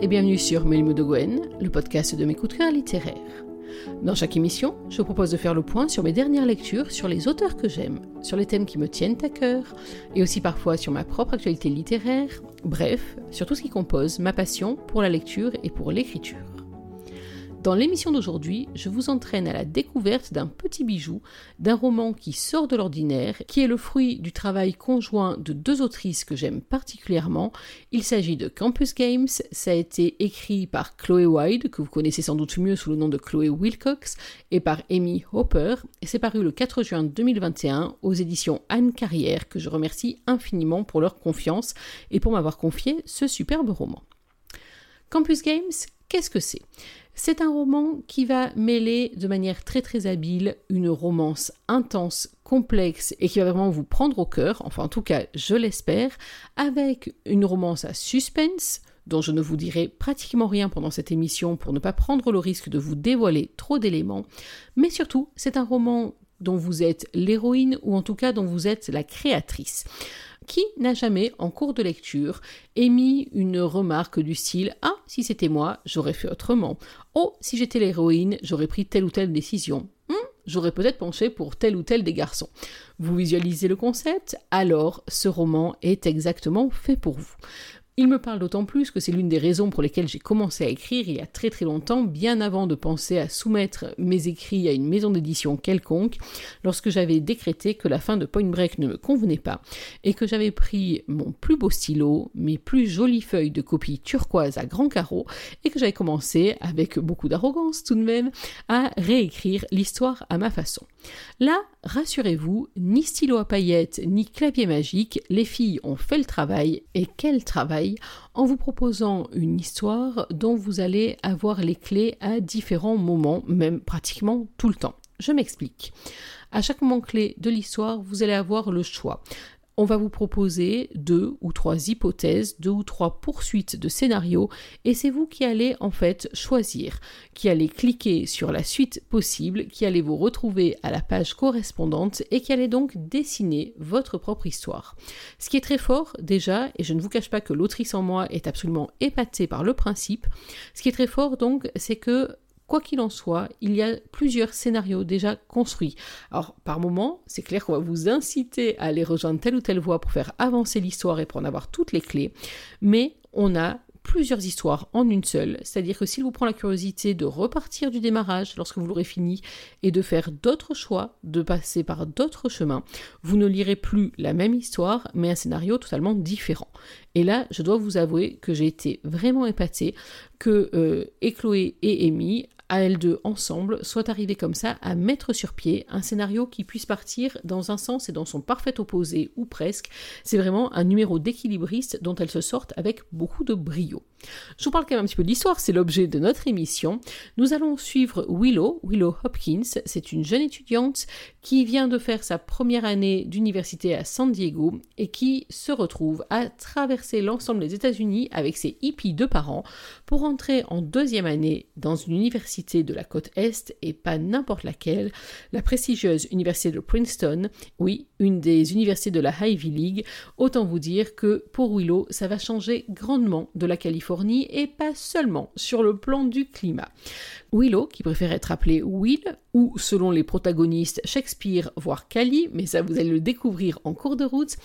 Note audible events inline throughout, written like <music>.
et bienvenue sur Mes de Gwen, le podcast de mes coups de littéraires. Dans chaque émission, je vous propose de faire le point sur mes dernières lectures, sur les auteurs que j'aime, sur les thèmes qui me tiennent à cœur, et aussi parfois sur ma propre actualité littéraire, bref, sur tout ce qui compose ma passion pour la lecture et pour l'écriture. Dans l'émission d'aujourd'hui, je vous entraîne à la découverte d'un petit bijou, d'un roman qui sort de l'ordinaire, qui est le fruit du travail conjoint de deux autrices que j'aime particulièrement. Il s'agit de Campus Games, ça a été écrit par Chloé Wyde, que vous connaissez sans doute mieux sous le nom de Chloé Wilcox, et par Amy Hopper, et c'est paru le 4 juin 2021 aux éditions Anne Carrière, que je remercie infiniment pour leur confiance et pour m'avoir confié ce superbe roman. Campus Games, qu'est-ce que c'est? C'est un roman qui va mêler de manière très très habile une romance intense, complexe et qui va vraiment vous prendre au cœur, enfin en tout cas je l'espère, avec une romance à suspense, dont je ne vous dirai pratiquement rien pendant cette émission pour ne pas prendre le risque de vous dévoiler trop d'éléments, mais surtout c'est un roman dont vous êtes l'héroïne ou en tout cas dont vous êtes la créatrice. Qui n'a jamais, en cours de lecture, émis une remarque du style Ah, si c'était moi, j'aurais fait autrement. Oh, si j'étais l'héroïne, j'aurais pris telle ou telle décision. Hmm, j'aurais peut-être penché pour tel ou tel des garçons. Vous visualisez le concept? Alors, ce roman est exactement fait pour vous. Il me parle d'autant plus que c'est l'une des raisons pour lesquelles j'ai commencé à écrire il y a très très longtemps, bien avant de penser à soumettre mes écrits à une maison d'édition quelconque, lorsque j'avais décrété que la fin de Point Break ne me convenait pas, et que j'avais pris mon plus beau stylo, mes plus jolies feuilles de copie turquoise à grands carreaux, et que j'avais commencé, avec beaucoup d'arrogance tout de même, à réécrire l'histoire à ma façon. Là, rassurez-vous, ni stylo à paillettes, ni clavier magique, les filles ont fait le travail, et quel travail, en vous proposant une histoire dont vous allez avoir les clés à différents moments, même pratiquement tout le temps. Je m'explique. À chaque moment clé de l'histoire, vous allez avoir le choix on va vous proposer deux ou trois hypothèses, deux ou trois poursuites de scénarios, et c'est vous qui allez en fait choisir, qui allez cliquer sur la suite possible, qui allez vous retrouver à la page correspondante et qui allez donc dessiner votre propre histoire. Ce qui est très fort déjà, et je ne vous cache pas que l'autrice en moi est absolument épatée par le principe, ce qui est très fort donc, c'est que Quoi qu'il en soit, il y a plusieurs scénarios déjà construits. Alors, par moment, c'est clair qu'on va vous inciter à aller rejoindre telle ou telle voie pour faire avancer l'histoire et pour en avoir toutes les clés, mais on a plusieurs histoires en une seule, c'est-à-dire que s'il vous prend la curiosité de repartir du démarrage lorsque vous l'aurez fini et de faire d'autres choix, de passer par d'autres chemins, vous ne lirez plus la même histoire, mais un scénario totalement différent. Et là, je dois vous avouer que j'ai été vraiment épatée que euh, et Chloé et Amy à elles deux ensemble soient arrivées comme ça à mettre sur pied un scénario qui puisse partir dans un sens et dans son parfait opposé ou presque. C'est vraiment un numéro d'équilibriste dont elles se sortent avec beaucoup de brio. Je vous parle quand même un petit peu de l'histoire, c'est l'objet de notre émission. Nous allons suivre Willow, Willow Hopkins. C'est une jeune étudiante qui vient de faire sa première année d'université à San Diego et qui se retrouve à traverser l'ensemble des États-Unis avec ses hippies de parents pour entrer en deuxième année dans une université de la côte Est et pas n'importe laquelle, la prestigieuse université de Princeton, oui, une des universités de la Ivy League. Autant vous dire que pour Willow, ça va changer grandement de la Californie et pas seulement sur le plan du climat. Willow, qui préfère être appelé Will, ou selon les protagonistes Shakespeare, voire Cali, mais ça vous allez le découvrir en cours de route,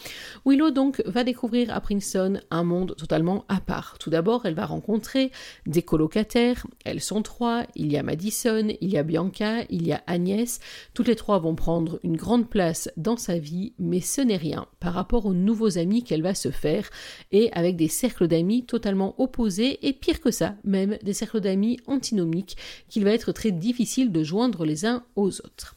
Willow donc va découvrir à Princeton un monde totalement à part. Tout d'abord, elle va rencontrer des colocataires, elles sont trois, il y a Madison, il y a Bianca, il y a Agnès, toutes les trois vont prendre une grande place dans sa vie, mais ce n'est rien par rapport aux nouveaux amis qu'elle va se faire, et avec des cercles d'amis totalement opposés, et pire que ça, même des cercles d'amis antinomiques qu'il va être très difficile de joindre les uns aux autres.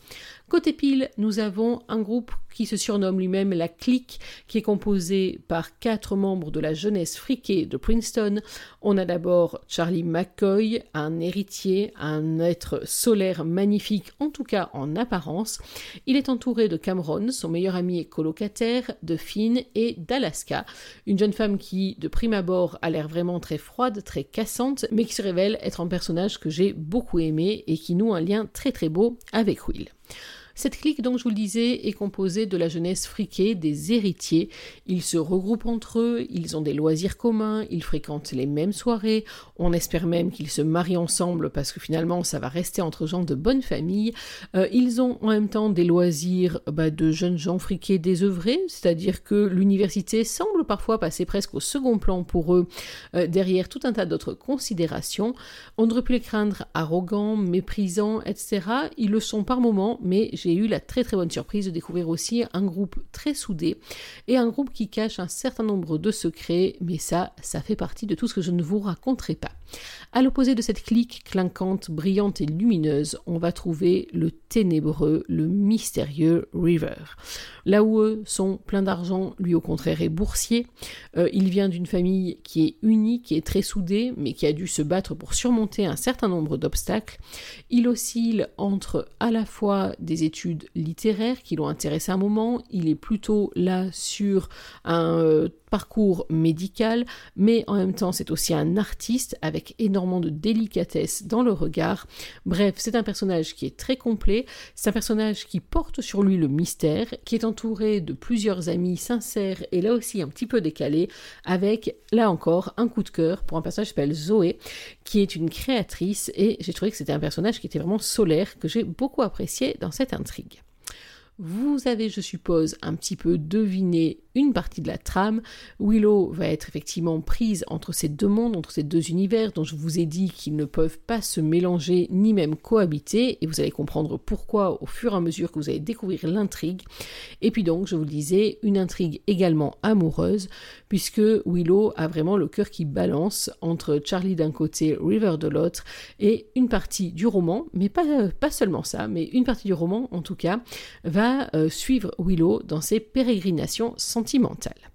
Côté pile, nous avons un groupe qui se surnomme lui-même la clique, qui est composé par quatre membres de la jeunesse friquée de Princeton. On a d'abord Charlie McCoy, un héritier, un être solaire magnifique, en tout cas en apparence. Il est entouré de Cameron, son meilleur ami et colocataire, de Finn et d'Alaska, une jeune femme qui, de prime abord, a l'air vraiment très froide, très cassante, mais qui se révèle être un personnage que j'ai beaucoup aimé et qui noue un lien très très beau avec Will. Cette clique, donc, je vous le disais, est composée de la jeunesse friquée, des héritiers. Ils se regroupent entre eux, ils ont des loisirs communs, ils fréquentent les mêmes soirées. On espère même qu'ils se marient ensemble parce que finalement, ça va rester entre gens de bonne famille. Euh, ils ont en même temps des loisirs bah, de jeunes gens friqués désœuvrés, c'est-à-dire que l'université semble parfois passer presque au second plan pour eux, euh, derrière tout un tas d'autres considérations. On aurait pu les craindre arrogants, méprisants, etc. Ils le sont par moments, mais j'ai j'ai eu la très très bonne surprise de découvrir aussi un groupe très soudé et un groupe qui cache un certain nombre de secrets, mais ça, ça fait partie de tout ce que je ne vous raconterai pas. À l'opposé de cette clique clinquante, brillante et lumineuse, on va trouver le ténébreux, le mystérieux River. Là où eux sont pleins d'argent, lui au contraire est boursier. Euh, il vient d'une famille qui est unique, qui est très soudée, mais qui a dû se battre pour surmonter un certain nombre d'obstacles. Il oscille entre à la fois des études littéraires qui l'ont intéressé un moment, il est plutôt là sur un euh, parcours médical, mais en même temps c'est aussi un artiste avec énormément de délicatesse dans le regard. Bref, c'est un personnage qui est très complet, c'est un personnage qui porte sur lui le mystère, qui est entouré de plusieurs amis sincères et là aussi un petit peu décalés, avec là encore un coup de cœur pour un personnage qui s'appelle Zoé, qui est une créatrice et j'ai trouvé que c'était un personnage qui était vraiment solaire, que j'ai beaucoup apprécié dans cette Vous avez, je suppose, un petit peu deviné une partie de la trame. Willow va être effectivement prise entre ces deux mondes, entre ces deux univers dont je vous ai dit qu'ils ne peuvent pas se mélanger ni même cohabiter, et vous allez comprendre pourquoi au fur et à mesure que vous allez découvrir l'intrigue. Et puis donc, je vous le disais, une intrigue également amoureuse, puisque Willow a vraiment le cœur qui balance entre Charlie d'un côté, River de l'autre, et une partie du roman, mais pas, pas seulement ça, mais une partie du roman en tout cas, va euh, suivre Willow dans ses pérégrinations sans sentimentale.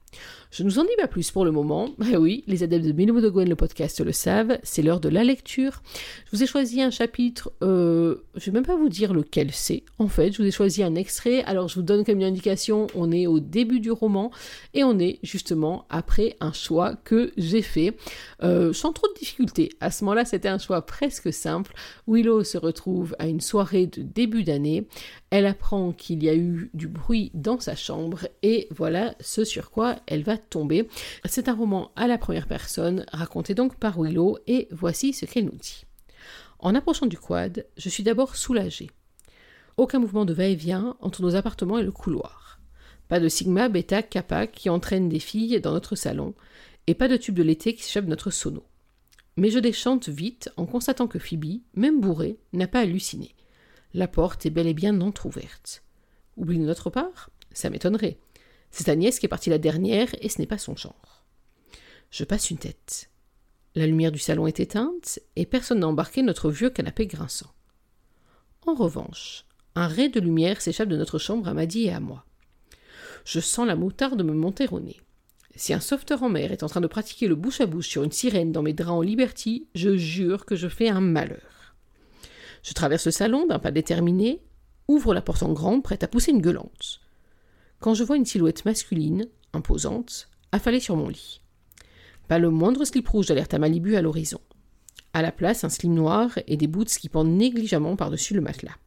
Je ne vous en dis pas plus pour le moment. <laughs> Eh oui, les adeptes de Mélimo de Gwen, le podcast, le savent. C'est l'heure de la lecture. Je vous ai choisi un chapitre, euh, je ne vais même pas vous dire lequel c'est. En fait, je vous ai choisi un extrait. Alors, je vous donne comme une indication, on est au début du roman et on est justement après un choix que j'ai fait euh, sans trop de difficultés. À ce moment-là, c'était un choix presque simple. Willow se retrouve à une soirée de début d'année. Elle apprend qu'il y a eu du bruit dans sa chambre et voilà ce sur quoi elle va tomber. C'est un roman à la première personne, raconté donc par Willow, et voici ce qu'elle nous dit. En approchant du quad, je suis d'abord soulagée. Aucun mouvement de va-et-vient entre nos appartements et le couloir. Pas de sigma, bêta, kappa qui entraînent des filles dans notre salon, et pas de tube de l'été qui s'échappe notre sono. Mais je déchante vite en constatant que Phoebe, même bourrée, n'a pas halluciné. La porte est bel et bien entr'ouverte. Oublie de notre part Ça m'étonnerait. C'est Agnès qui est partie la dernière et ce n'est pas son genre. Je passe une tête. La lumière du salon est éteinte et personne n'a embarqué notre vieux canapé grinçant. En revanche, un ray de lumière s'échappe de notre chambre à Maddy et à moi. Je sens la moutarde me monter au nez. Si un sauveteur en mer est en train de pratiquer le bouche à bouche sur une sirène dans mes draps en liberty, je jure que je fais un malheur. Je traverse le salon d'un pas déterminé, ouvre la porte en grand, prête à pousser une gueulante quand je vois une silhouette masculine, imposante, affalée sur mon lit. Pas le moindre slip rouge d'alerte à Malibu à l'horizon. À la place, un slim noir et des boots qui pendent négligemment par-dessus le matelas.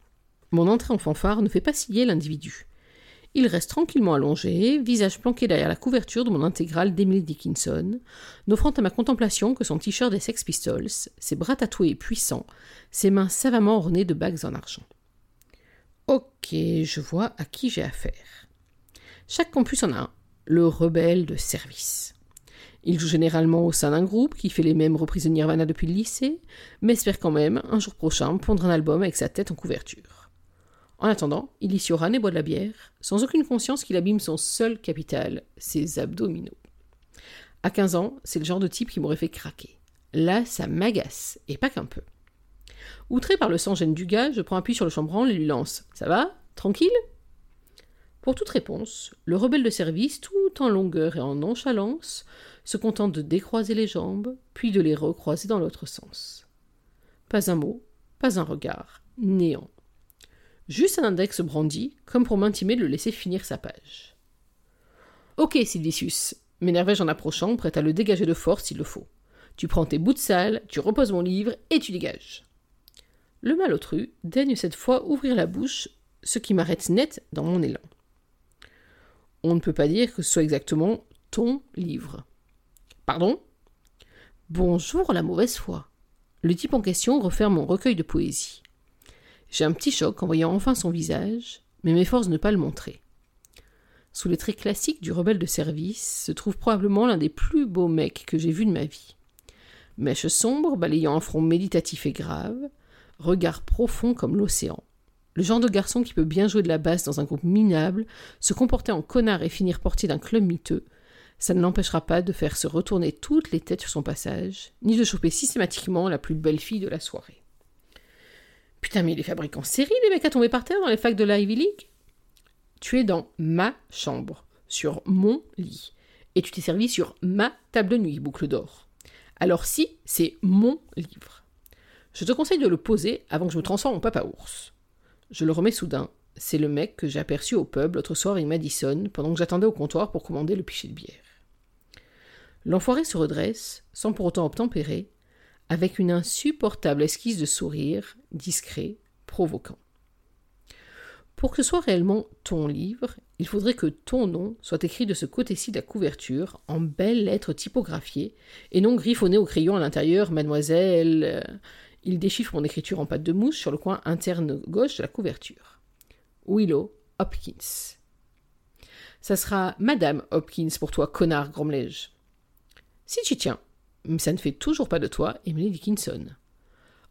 Mon entrée en fanfare ne fait pas scier l'individu. Il reste tranquillement allongé, visage planqué derrière la couverture de mon intégrale d'Emily Dickinson, n'offrant à ma contemplation que son t-shirt des Sex Pistols, ses bras tatoués et puissants, ses mains savamment ornées de bagues en argent. Ok, je vois à qui j'ai affaire. Chaque campus en a un, le rebelle de service. Il joue généralement au sein d'un groupe qui fait les mêmes reprises de Nirvana depuis le lycée, mais espère quand même, un jour prochain, pondre un album avec sa tête en couverture. En attendant, il y Run et boit de la bière, sans aucune conscience qu'il abîme son seul capital, ses abdominaux. À 15 ans, c'est le genre de type qui m'aurait fait craquer. Là, ça m'agace, et pas qu'un peu. Outré par le sang-gêne du gars, je prends appui sur le chambranle et lui lance Ça va? Tranquille? Pour toute réponse, le rebelle de service, tout en longueur et en nonchalance, se contente de décroiser les jambes, puis de les recroiser dans l'autre sens. Pas un mot, pas un regard, néant. Juste un index brandi, comme pour m'intimer de le laisser finir sa page. Ok, Silvicius, m'énervai-je en approchant, prêt à le dégager de force s'il le faut. Tu prends tes bouts de salle, tu reposes mon livre et tu dégages. Le malotru daigne cette fois ouvrir la bouche ce qui m'arrête net dans mon élan. On ne peut pas dire que ce soit exactement ton livre. Pardon? Bonjour la mauvaise foi. Le type en question referme mon recueil de poésie. J'ai un petit choc en voyant enfin son visage, mais m'efforce de ne pas le montrer. Sous les traits classiques du rebelle de service se trouve probablement l'un des plus beaux mecs que j'ai vus de ma vie. Mèche sombre, balayant un front méditatif et grave, regard profond comme l'océan. Le genre de garçon qui peut bien jouer de la basse dans un groupe minable, se comporter en connard et finir portier d'un club miteux, ça ne l'empêchera pas de faire se retourner toutes les têtes sur son passage, ni de choper systématiquement la plus belle fille de la soirée. Putain, mais il est fabriqué en série, les mecs à tomber par terre dans les facs de la Ivy League? Tu es dans ma chambre, sur mon lit, et tu t'es servi sur ma table de nuit, boucle d'or. Alors si, c'est mon livre. Je te conseille de le poser avant que je me transforme en papa ours. Je le remets soudain. C'est le mec que j'ai aperçu au pub l'autre soir avec Madison pendant que j'attendais au comptoir pour commander le pichet de bière. L'enfoiré se redresse, sans pour autant obtempérer, avec une insupportable esquisse de sourire, discret, provoquant. Pour que ce soit réellement ton livre, il faudrait que ton nom soit écrit de ce côté-ci de la couverture, en belles lettres typographiées, et non griffonné au crayon à l'intérieur, mademoiselle. Il déchiffre mon écriture en pâte de mousse sur le coin interne gauche de la couverture. Willow Hopkins. Ça sera Madame Hopkins pour toi, connard, grommelai-je. Si tu tiens, mais ça ne fait toujours pas de toi Emily Dickinson.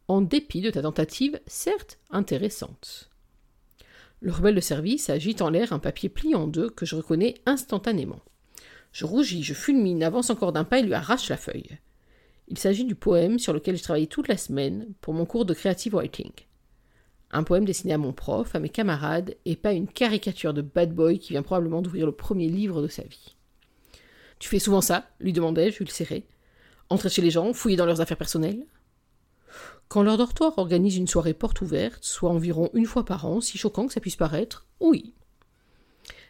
En dépit de ta tentative, certes intéressante. Le rebelle de service agite en l'air un papier plié en deux que je reconnais instantanément. Je rougis, je fulmine, avance encore d'un pas et lui arrache la feuille. Il s'agit du poème sur lequel j'ai travaillé toute la semaine pour mon cours de creative writing. Un poème destiné à mon prof, à mes camarades, et pas une caricature de bad boy qui vient probablement d'ouvrir le premier livre de sa vie. Tu fais souvent ça? lui demandai-je, ulcéré. Entrer chez les gens, fouiller dans leurs affaires personnelles? Quand leur dortoir organise une soirée porte ouverte, soit environ une fois par an, si choquant que ça puisse paraître, oui.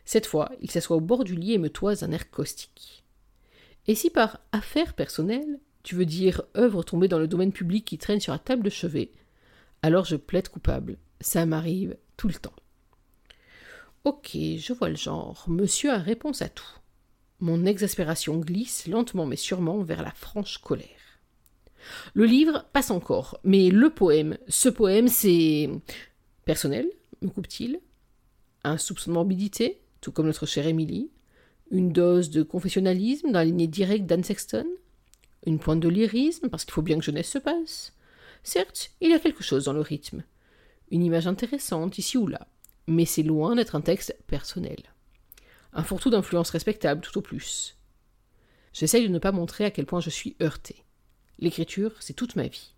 Cette fois, il s'assoit au bord du lit et me toise un air caustique. Et si par affaires personnelles, tu veux dire œuvre tombée dans le domaine public qui traîne sur la table de chevet, alors je plaide coupable. Ça m'arrive tout le temps. Ok, je vois le genre. Monsieur a réponse à tout. Mon exaspération glisse lentement mais sûrement vers la franche colère. Le livre passe encore, mais le poème, ce poème, c'est personnel, me coupe-t-il? Un soupçon de morbidité, tout comme notre chère Émilie? Une dose de confessionnalisme dans la lignée directe d'Anne Sexton? Une pointe de lyrisme, parce qu'il faut bien que jeunesse se passe. Certes, il y a quelque chose dans le rythme, une image intéressante ici ou là, mais c'est loin d'être un texte personnel. Un fourre-tout d'influence respectable tout au plus. J'essaye de ne pas montrer à quel point je suis heurté. L'écriture, c'est toute ma vie.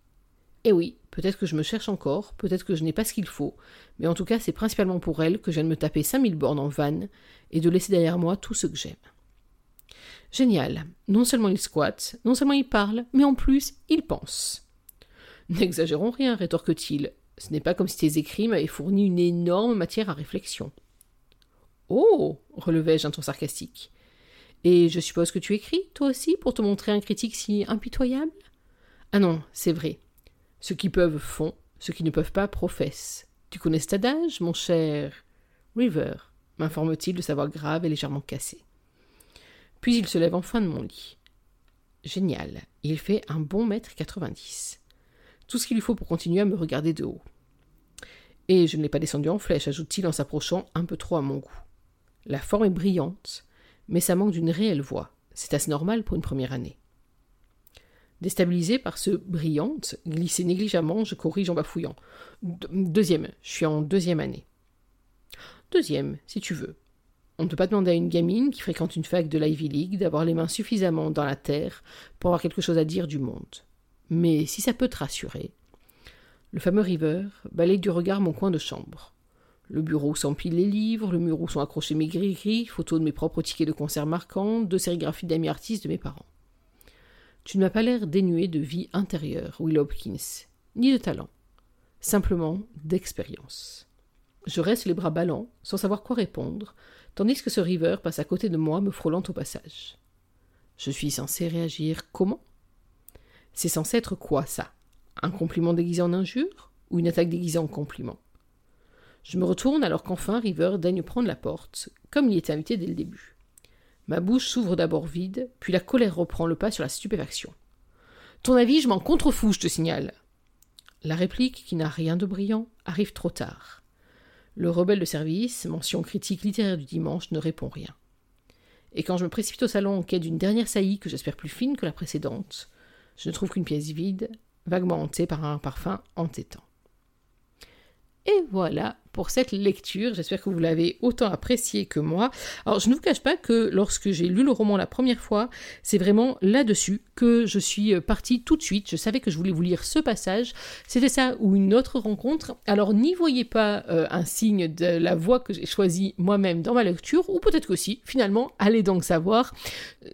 Et oui, peut-être que je me cherche encore, peut-être que je n'ai pas ce qu'il faut, mais en tout cas, c'est principalement pour elle que je viens de me taper 5000 bornes en vanne et de laisser derrière moi tout ce que j'aime. Génial. Non seulement il squatte, non seulement il parle, mais en plus il pense. N'exagérons rien, rétorque-t-il. Ce n'est pas comme si tes écrits m'avaient fourni une énorme matière à réflexion. Oh relevai-je un ton sarcastique. Et je suppose que tu écris, toi aussi, pour te montrer un critique si impitoyable? Ah non, c'est vrai. Ceux qui peuvent font, ceux qui ne peuvent pas professent. Tu connais cet adage, mon cher River? M'informe-t-il de sa voix grave et légèrement cassée. Puis il se lève enfin de mon lit. Génial, il fait un bon mètre quatre-vingt-dix. Tout ce qu'il lui faut pour continuer à me regarder de haut. Et je ne l'ai pas descendu en flèche, ajoute-t-il en s'approchant un peu trop à mon goût. La forme est brillante, mais ça manque d'une réelle voix. C'est assez normal pour une première année. Déstabilisé par ce brillante, glissé négligemment, je corrige en bafouillant. deuxième, je suis en deuxième année. Deuxième, si tu veux. On ne peut pas demander à une gamine qui fréquente une fac de l'Ivy League d'avoir les mains suffisamment dans la terre pour avoir quelque chose à dire du monde. Mais si ça peut te rassurer. Le fameux River balaye du regard mon coin de chambre. Le bureau où s'empilent les livres, le mur où sont accrochés mes gris-gris, photos de mes propres tickets de concert marquants, de sérigraphies d'amis artistes de mes parents. Tu ne m'as pas l'air dénué de vie intérieure, Will Hopkins, ni de talent, simplement d'expérience. Je reste les bras ballants, sans savoir quoi répondre, tandis que ce River passe à côté de moi, me frôlant au passage. Je suis censé réagir comment? C'est censé être quoi, ça? Un compliment déguisé en injure Ou une attaque déguisée en compliment? Je me retourne alors qu'enfin River daigne prendre la porte, comme il était invité dès le début. Ma bouche s'ouvre d'abord vide, puis la colère reprend le pas sur la stupéfaction. Ton avis, je m'en contrefous, je te signale. La réplique, qui n'a rien de brillant, arrive trop tard. Le rebelle de service, mention critique littéraire du dimanche, ne répond rien. Et quand je me précipite au salon en quête d'une dernière saillie que j'espère plus fine que la précédente, je ne trouve qu'une pièce vide, vaguement hantée par un parfum entêtant. Et voilà pour cette lecture. J'espère que vous l'avez autant apprécié que moi. Alors, je ne vous cache pas que lorsque j'ai lu le roman la première fois, c'est vraiment là-dessus que je suis partie tout de suite. Je savais que je voulais vous lire ce passage. C'était ça ou une autre rencontre. Alors, n'y voyez pas euh, un signe de la voix que j'ai choisie moi-même dans ma lecture, ou peut-être que si, finalement, allez donc savoir.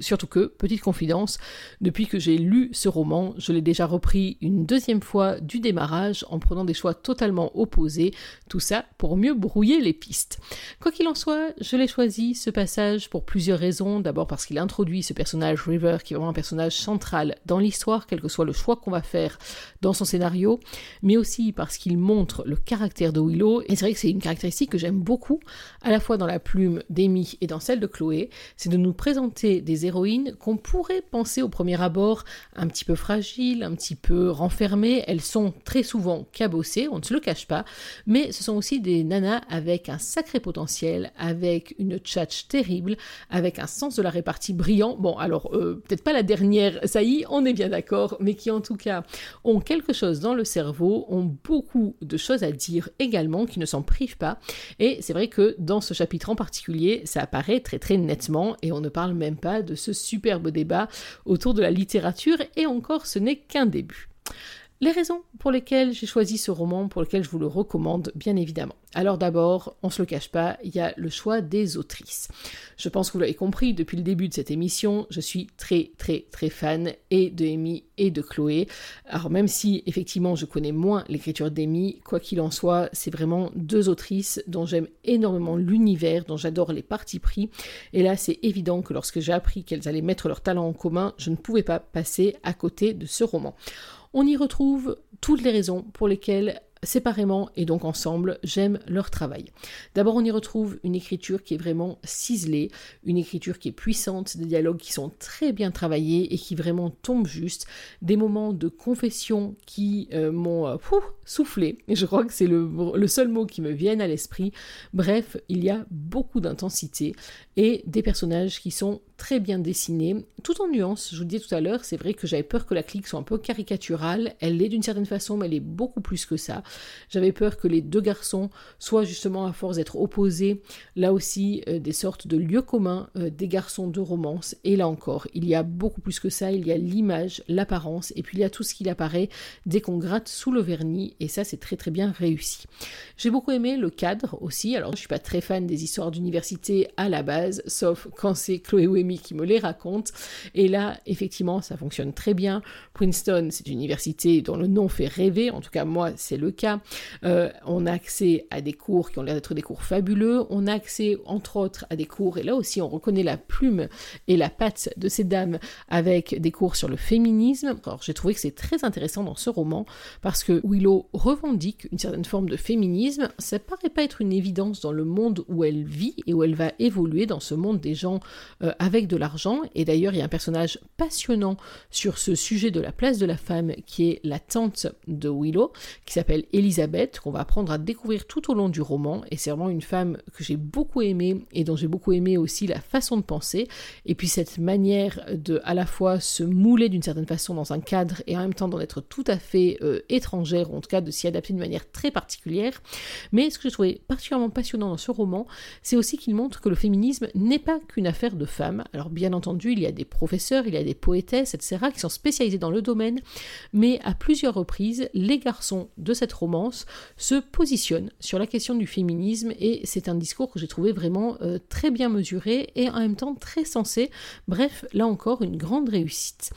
Surtout que, petite confidence, depuis que j'ai lu ce roman, je l'ai déjà repris une deuxième fois du démarrage en prenant des choix totalement opposés. Tout ça pour mieux brouiller les pistes. Quoi qu'il en soit, je l'ai choisi ce passage pour plusieurs raisons. D'abord parce qu'il introduit ce personnage River qui est vraiment un personnage central dans l'histoire, quel que soit le choix qu'on va faire dans son scénario, mais aussi parce qu'il montre le caractère de Willow. Et c'est vrai que c'est une caractéristique que j'aime beaucoup, à la fois dans la plume d'Amy et dans celle de Chloé, c'est de nous présenter des héroïnes qu'on pourrait penser au premier abord un petit peu fragiles, un petit peu renfermées. Elles sont très souvent cabossées, on ne se le cache pas, mais ce sont aussi des nanas avec un sacré potentiel, avec une tchatch terrible, avec un sens de la répartie brillant. Bon, alors, euh, peut-être pas la dernière ça y est, on est bien d'accord, mais qui en tout cas ont quelque chose dans le cerveau, ont beaucoup de choses à dire également, qui ne s'en privent pas. Et c'est vrai que dans ce chapitre en particulier, ça apparaît très très nettement, et on ne parle même pas de ce superbe débat autour de la littérature, et encore ce n'est qu'un début. Les raisons pour lesquelles j'ai choisi ce roman, pour lequel je vous le recommande, bien évidemment. Alors d'abord, on se le cache pas, il y a le choix des autrices. Je pense que vous l'avez compris depuis le début de cette émission, je suis très très très fan et de Amy et de Chloé. Alors même si effectivement je connais moins l'écriture d'Amy, quoi qu'il en soit, c'est vraiment deux autrices dont j'aime énormément l'univers, dont j'adore les partis pris. Et là, c'est évident que lorsque j'ai appris qu'elles allaient mettre leur talent en commun, je ne pouvais pas passer à côté de ce roman. On y retrouve toutes les raisons pour lesquelles séparément et donc ensemble, j'aime leur travail. D'abord, on y retrouve une écriture qui est vraiment ciselée, une écriture qui est puissante, des dialogues qui sont très bien travaillés et qui vraiment tombent juste, des moments de confession qui euh, m'ont euh, soufflé, je crois que c'est le, le, seul mot qui me vienne à l'esprit. Bref, il y a beaucoup d'intensité et des personnages qui sont très bien dessinés, tout en nuances. Je vous le disais tout à l'heure, c'est vrai que j'avais peur que la clique soit un peu caricaturale, elle l'est d'une certaine façon, mais elle est beaucoup plus que ça. J'avais peur que les deux garçons soient justement à force d'être opposés, là aussi euh, des sortes de lieux communs euh, des garçons de romance. Et là encore, il y a beaucoup plus que ça, il y a l'image, l'apparence, et puis il y a tout ce qui apparaît dès qu'on gratte sous le vernis, et ça c'est très très bien réussi. J'ai beaucoup aimé le cadre aussi, alors je suis pas très fan des histoires d'université à la base, sauf quand c'est Chloé Wemy qui me les raconte, et là effectivement ça fonctionne très bien. Princeton c'est une université dont le nom fait rêver, en tout cas moi c'est le cas. Euh, on a accès à des cours qui ont l'air d'être des cours fabuleux. On a accès, entre autres, à des cours, et là aussi on reconnaît la plume et la patte de ces dames avec des cours sur le féminisme. Alors j'ai trouvé que c'est très intéressant dans ce roman parce que Willow revendique une certaine forme de féminisme. Ça paraît pas être une évidence dans le monde où elle vit et où elle va évoluer dans ce monde des gens euh, avec de l'argent. Et d'ailleurs, il y a un personnage passionnant sur ce sujet de la place de la femme qui est la tante de Willow, qui s'appelle Elisabeth, qu'on va apprendre à découvrir tout au long du roman. Et c'est vraiment une femme que j'ai beaucoup aimée et dont j'ai beaucoup aimé aussi la façon de penser. Et puis cette manière de à la fois se mouler d'une certaine façon dans un cadre et en même temps d'en être tout à fait euh, étrangère, ou en tout cas de s'y adapter d'une manière très particulière. Mais ce que j'ai trouvé particulièrement passionnant dans ce roman, c'est aussi qu'il montre que le féminisme n'est pas qu'une affaire de femmes. Alors bien entendu, il y a des professeurs, il y a des poétesses, etc., qui sont spécialisés dans le domaine, mais à plusieurs reprises, les garçons de cette romance se positionne sur la question du féminisme et c'est un discours que j'ai trouvé vraiment euh, très bien mesuré et en même temps très sensé. Bref, là encore, une grande réussite.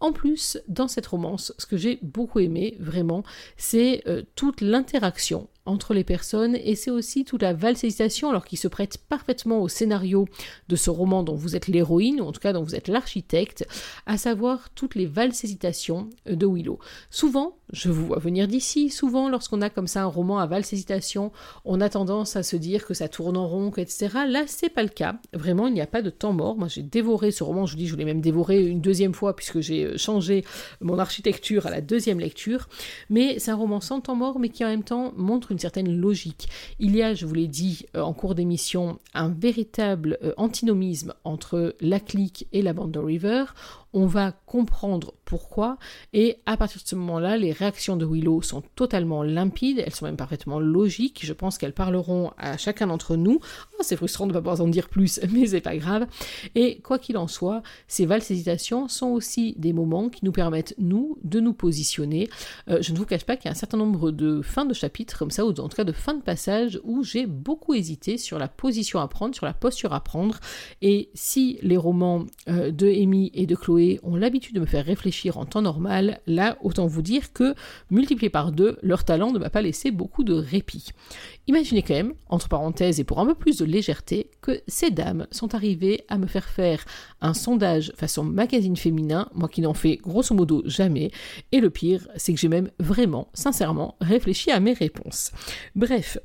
En plus, dans cette romance, ce que j'ai beaucoup aimé, vraiment, c'est euh, toute l'interaction entre les personnes et c'est aussi toute la valséisation alors qui se prête parfaitement au scénario de ce roman dont vous êtes l'héroïne ou en tout cas dont vous êtes l'architecte, à savoir toutes les valses hésitations de Willow. Souvent, je vous vois venir d'ici. Souvent, lorsqu'on a comme ça un roman à valse hésitation, on a tendance à se dire que ça tourne en rond, etc. Là, c'est pas le cas. Vraiment, il n'y a pas de temps mort. Moi, j'ai dévoré ce roman. Je vous dis, je l'ai même dévoré une deuxième fois puisque j'ai euh, changé mon architecture à la deuxième lecture. Mais c'est un roman sans temps mort, mais qui en même temps montre une certaine logique. Il y a, je vous l'ai dit euh, en cours d'émission, un véritable euh, antinomisme entre la clique et la bande de River on va comprendre pourquoi, et à partir de ce moment-là, les réactions de Willow sont totalement limpides, elles sont même parfaitement logiques, je pense qu'elles parleront à chacun d'entre nous. Oh, c'est frustrant de ne pas pouvoir en dire plus, <laughs> mais c'est pas grave. Et quoi qu'il en soit, ces valses hésitations sont aussi des moments qui nous permettent, nous, de nous positionner. Euh, je ne vous cache pas qu'il y a un certain nombre de fins de chapitres comme ça, ou en tout cas de fins de passage, où j'ai beaucoup hésité sur la position à prendre, sur la posture à prendre, et si les romans euh, de Amy et de Chloé ont l'habitude de me faire réfléchir en temps normal, là, autant vous dire que, multiplié par deux, leur talent ne m'a pas laissé beaucoup de répit. Imaginez quand même, entre parenthèses et pour un peu plus de légèreté, que ces dames sont arrivées à me faire faire un sondage façon magazine féminin, moi qui n'en fais grosso modo jamais, et le pire, c'est que j'ai même vraiment, sincèrement, réfléchi à mes réponses. Bref,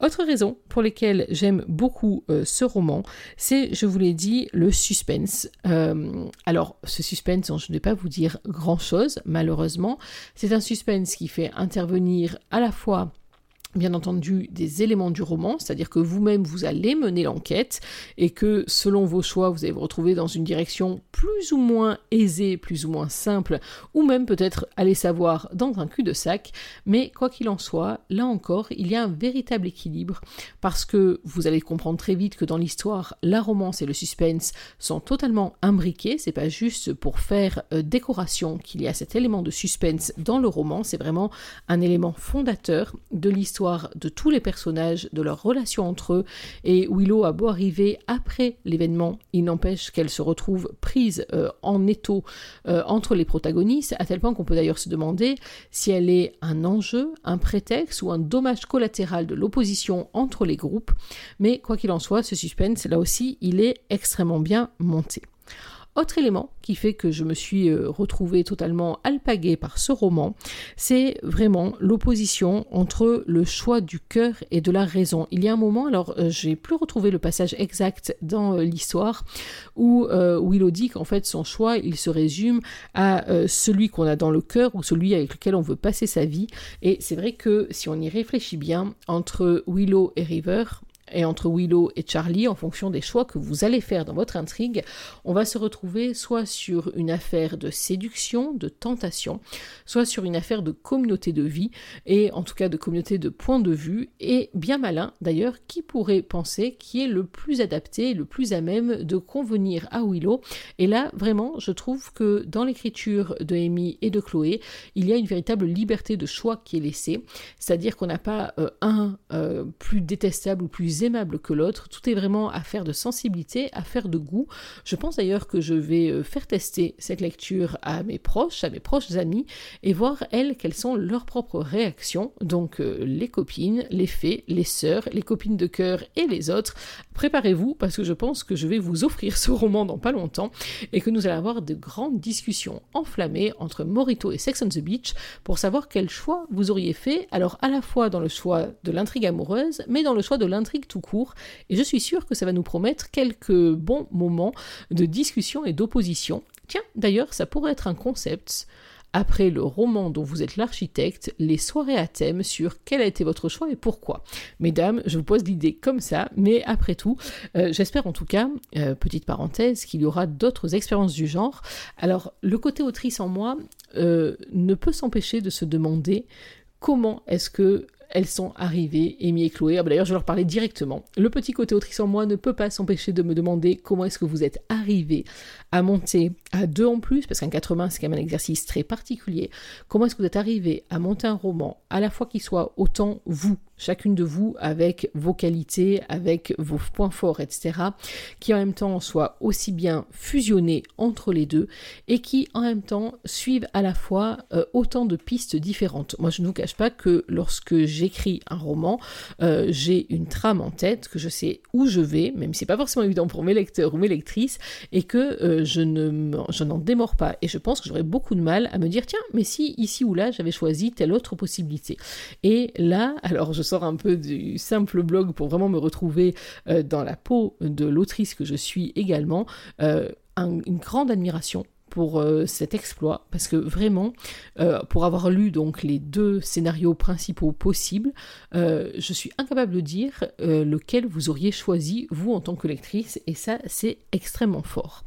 autre raison pour lesquelles j'aime beaucoup euh, ce roman, c'est, je vous l'ai dit, le suspense. Euh, alors, ce suspense, je ne vais pas vous dire grand-chose, malheureusement, c'est un suspense qui fait intervenir à la fois bien entendu des éléments du roman, c'est-à-dire que vous-même vous allez mener l'enquête et que selon vos choix vous allez vous retrouver dans une direction plus ou moins aisée, plus ou moins simple, ou même peut-être aller savoir dans un cul-de-sac, mais quoi qu'il en soit, là encore, il y a un véritable équilibre parce que vous allez comprendre très vite que dans l'histoire, la romance et le suspense sont totalement imbriqués, c'est pas juste pour faire euh, décoration qu'il y a cet élément de suspense dans le roman, c'est vraiment un élément fondateur de l'histoire de tous les personnages, de leurs relations entre eux, et Willow a beau arriver après l'événement, il n'empêche qu'elle se retrouve prise euh, en étau euh, entre les protagonistes, à tel point qu'on peut d'ailleurs se demander si elle est un enjeu, un prétexte ou un dommage collatéral de l'opposition entre les groupes, mais quoi qu'il en soit, ce suspense, là aussi, il est extrêmement bien monté. Autre élément qui fait que je me suis euh, retrouvée totalement alpaguée par ce roman, c'est vraiment l'opposition entre le choix du cœur et de la raison. Il y a un moment, alors euh, j'ai plus retrouvé le passage exact dans euh, l'histoire, où Willow dit qu'en fait son choix, il se résume à celui qu'on a dans le cœur ou celui avec lequel on veut passer sa vie. Et c'est vrai que si on y réfléchit bien, entre Willow et River, et entre Willow et Charlie, en fonction des choix que vous allez faire dans votre intrigue, on va se retrouver soit sur une affaire de séduction, de tentation, soit sur une affaire de communauté de vie, et en tout cas de communauté de point de vue, et bien malin d'ailleurs, qui pourrait penser qui est le plus adapté, le plus à même de convenir à Willow. Et là, vraiment, je trouve que dans l'écriture de Amy et de Chloé, il y a une véritable liberté de choix qui est laissée, c'est-à-dire qu'on n'a pas euh, un euh, plus détestable ou plus aimable que l'autre. Tout est vraiment affaire de sensibilité, affaire de goût. Je pense d'ailleurs que je vais euh, faire tester cette lecture à mes proches, à mes proches amis, et voir elles quelles sont leurs propres réactions. Donc euh, les copines, les fées, les sœurs, les copines de cœur et les autres. Préparez-vous parce que je pense que je vais vous offrir ce roman dans pas longtemps et que nous allons avoir de grandes discussions enflammées entre Morito et Sex on the Beach pour savoir quel choix vous auriez fait. Alors à la fois dans le choix de l'intrigue amoureuse, mais dans le choix de l'intrigue tout court, et je suis sûre que ça va nous promettre quelques bons moments de discussion et d'opposition. Tiens, d'ailleurs, ça pourrait être un concept après le roman dont vous êtes l'architecte, les soirées à thème sur quel a été votre choix et pourquoi. Mesdames, je vous pose l'idée comme ça, mais après tout, euh, j'espère en tout cas, euh, petite parenthèse, qu'il y aura d'autres expériences du genre. Alors, le côté autrice en moi euh, ne peut s'empêcher de se demander comment est-ce que elles sont arrivées, Amy et Chloé. Ah, bah, d'ailleurs, je vais leur parler directement. Le petit côté autrice en moi ne peut pas s'empêcher de me demander comment est-ce que vous êtes arrivés à monter à deux en plus, parce qu'un 80, c'est quand même un exercice très particulier. Comment est-ce que vous êtes arrivé à monter un roman, à la fois qui soit autant vous, chacune de vous avec vos qualités, avec vos points forts, etc., qui en même temps soient aussi bien fusionnés entre les deux et qui en même temps suivent à la fois euh, autant de pistes différentes. Moi, je ne vous cache pas que lorsque j'écris un roman, euh, j'ai une trame en tête, que je sais où je vais, même si c'est pas forcément évident pour mes lecteurs ou mes lectrices, et que euh, je ne je n'en démords pas. Et je pense que j'aurais beaucoup de mal à me dire tiens, mais si ici ou là j'avais choisi telle autre possibilité. Et là, alors je un peu du simple blog pour vraiment me retrouver dans la peau de l'autrice que je suis également. une grande admiration pour euh, cet exploit parce que vraiment euh, pour avoir lu donc les deux scénarios principaux possibles euh, je suis incapable de dire lequel vous auriez choisi vous en tant que lectrice et ça c'est extrêmement fort.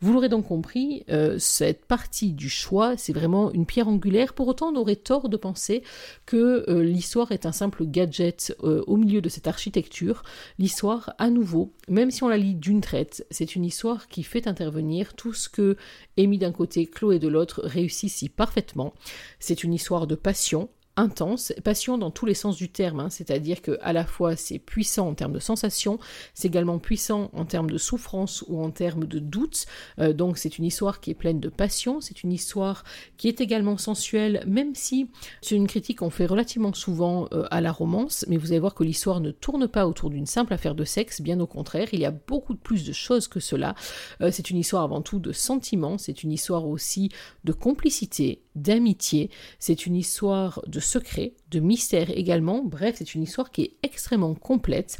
Vous l'aurez donc compris cette partie du choix c'est vraiment une pierre angulaire. Pour autant on aurait tort de penser que l'histoire est un simple gadget au milieu de cette architecture. L'histoire à nouveau même si on la lit d'une traite c'est une histoire qui fait intervenir tout ce que Amy d'un côté, Chloé de l'autre réussissent si parfaitement. C'est une histoire de passion, intense, passion dans tous les sens du terme, hein. c'est-à-dire que à la fois c'est puissant en termes de sensations, c'est également puissant en termes de souffrance ou en termes de doute, euh, donc c'est une histoire qui est pleine de passion, c'est une histoire qui est également sensuelle, même si c'est une critique qu'on fait relativement souvent euh, à la romance, mais vous allez voir que l'histoire ne tourne pas autour d'une simple affaire de sexe, bien au contraire, il y a beaucoup plus de choses que cela, euh, c'est une histoire avant tout de sentiments, c'est une histoire aussi de complicité, d'amitié, c'est une histoire de secret, de mystère également, bref, c'est une histoire qui est extrêmement complète.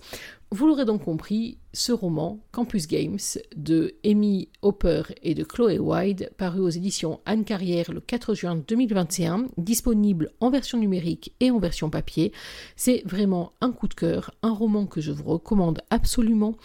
Vous l'aurez donc compris, ce roman, Campus Games, de Amy Hopper et de Chloé Wyde, paru aux éditions Anne Carrière le 4 juin 2021, disponible en version numérique et en version papier. C'est vraiment un coup de cœur, un roman que je vous recommande absolument,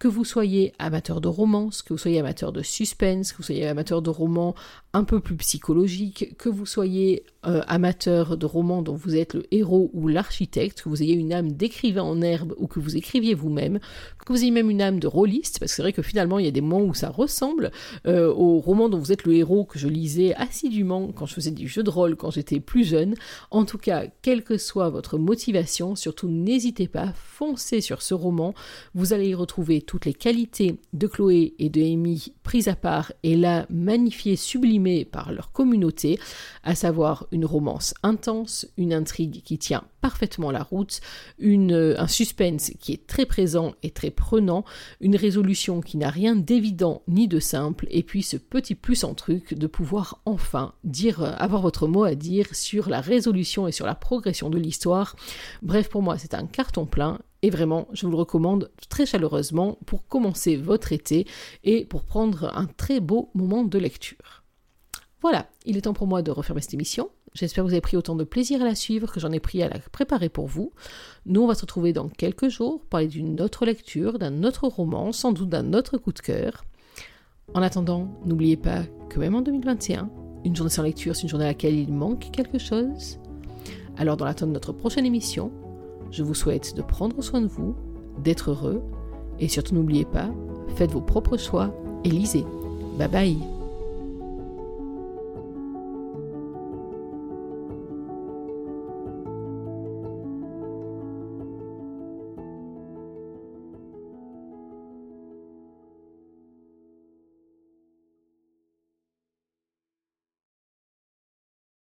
que vous soyez amateur de romance, que vous soyez amateur de suspense, que vous soyez amateur de romans un peu plus psychologiques, que vous soyez euh, amateur de romans dont vous êtes le héros ou l'architecte, que vous ayez une âme d'écrivain en herbe ou que vous écriviez vous-même, que vous ayez même une âme de rôliste, parce que c'est vrai que finalement, il y a des moments où ça ressemble euh, au roman dont vous êtes le héros que je lisais assidûment quand je faisais du jeu de rôle quand j'étais plus jeune. En tout cas, quelle que soit votre motivation, surtout n'hésitez pas, foncez sur ce roman. Vous allez y retrouver toutes les qualités de Chloé et de Amy prises à part et là magnifiées, sublimées par leur communauté, à savoir une romance intense, une intrigue qui tient parfaitement la route, euh, un suspense qui est très présent et très prenant, une résolution qui n'a rien d'évident ni de simple, et puis ce petit plus en truc de pouvoir enfin dire, euh, avoir votre mot à dire sur la résolution et sur la progression de l'histoire. Bref, pour moi, c'est un carton plein. Et vraiment, je vous le recommande très chaleureusement pour commencer votre été et pour prendre un très beau moment de lecture. Voilà, il est temps pour moi de refermer cette émission. J'espère que vous avez pris autant de plaisir à la suivre que j'en ai pris à la préparer pour vous. Nous, on va se retrouver dans quelques jours, pour parler d'une autre lecture, d'un autre roman, sans doute d'un autre coup de cœur. En attendant, n'oubliez pas que même en 2021, une journée sans lecture, c'est une journée à laquelle il manque quelque chose. Alors, dans l'attente de notre prochaine émission, je vous souhaite de prendre soin de vous, d'être heureux, et surtout n'oubliez pas, faites vos propres choix et lisez. Bye bye